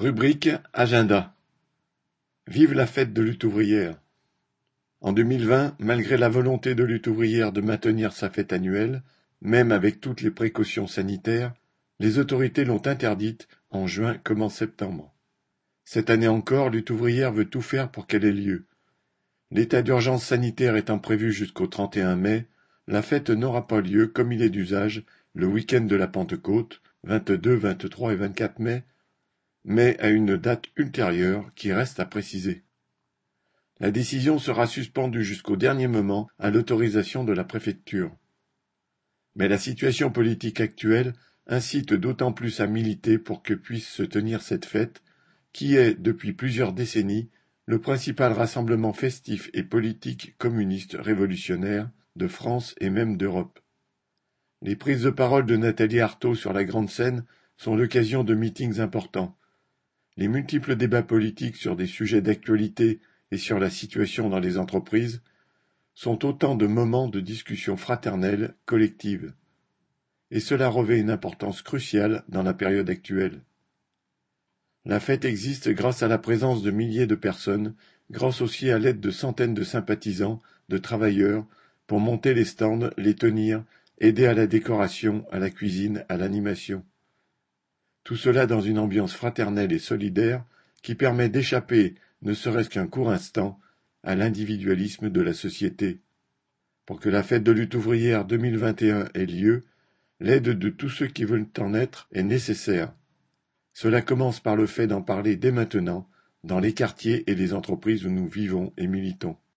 Rubrique Agenda Vive la fête de lutte ouvrière En deux mille vingt, malgré la volonté de Lutte ouvrière de maintenir sa fête annuelle, même avec toutes les précautions sanitaires, les autorités l'ont interdite en juin comme en septembre. Cette année encore, Lutte ouvrière veut tout faire pour qu'elle ait lieu. L'état d'urgence sanitaire étant prévu jusqu'au 31 mai, la fête n'aura pas lieu comme il est d'usage le week-end de la Pentecôte, 22, 23 et 24 mai, mais à une date ultérieure qui reste à préciser. La décision sera suspendue jusqu'au dernier moment à l'autorisation de la préfecture. Mais la situation politique actuelle incite d'autant plus à militer pour que puisse se tenir cette fête, qui est, depuis plusieurs décennies, le principal rassemblement festif et politique communiste révolutionnaire de France et même d'Europe. Les prises de parole de Nathalie Arthaud sur la grande scène sont l'occasion de meetings importants, les multiples débats politiques sur des sujets d'actualité et sur la situation dans les entreprises sont autant de moments de discussion fraternelle, collective. Et cela revêt une importance cruciale dans la période actuelle. La fête existe grâce à la présence de milliers de personnes, grâce aussi à l'aide de centaines de sympathisants, de travailleurs, pour monter les stands, les tenir, aider à la décoration, à la cuisine, à l'animation. Tout cela dans une ambiance fraternelle et solidaire qui permet d'échapper, ne serait-ce qu'un court instant, à l'individualisme de la société. Pour que la fête de lutte ouvrière 2021 ait lieu, l'aide de tous ceux qui veulent en être est nécessaire. Cela commence par le fait d'en parler dès maintenant, dans les quartiers et les entreprises où nous vivons et militons.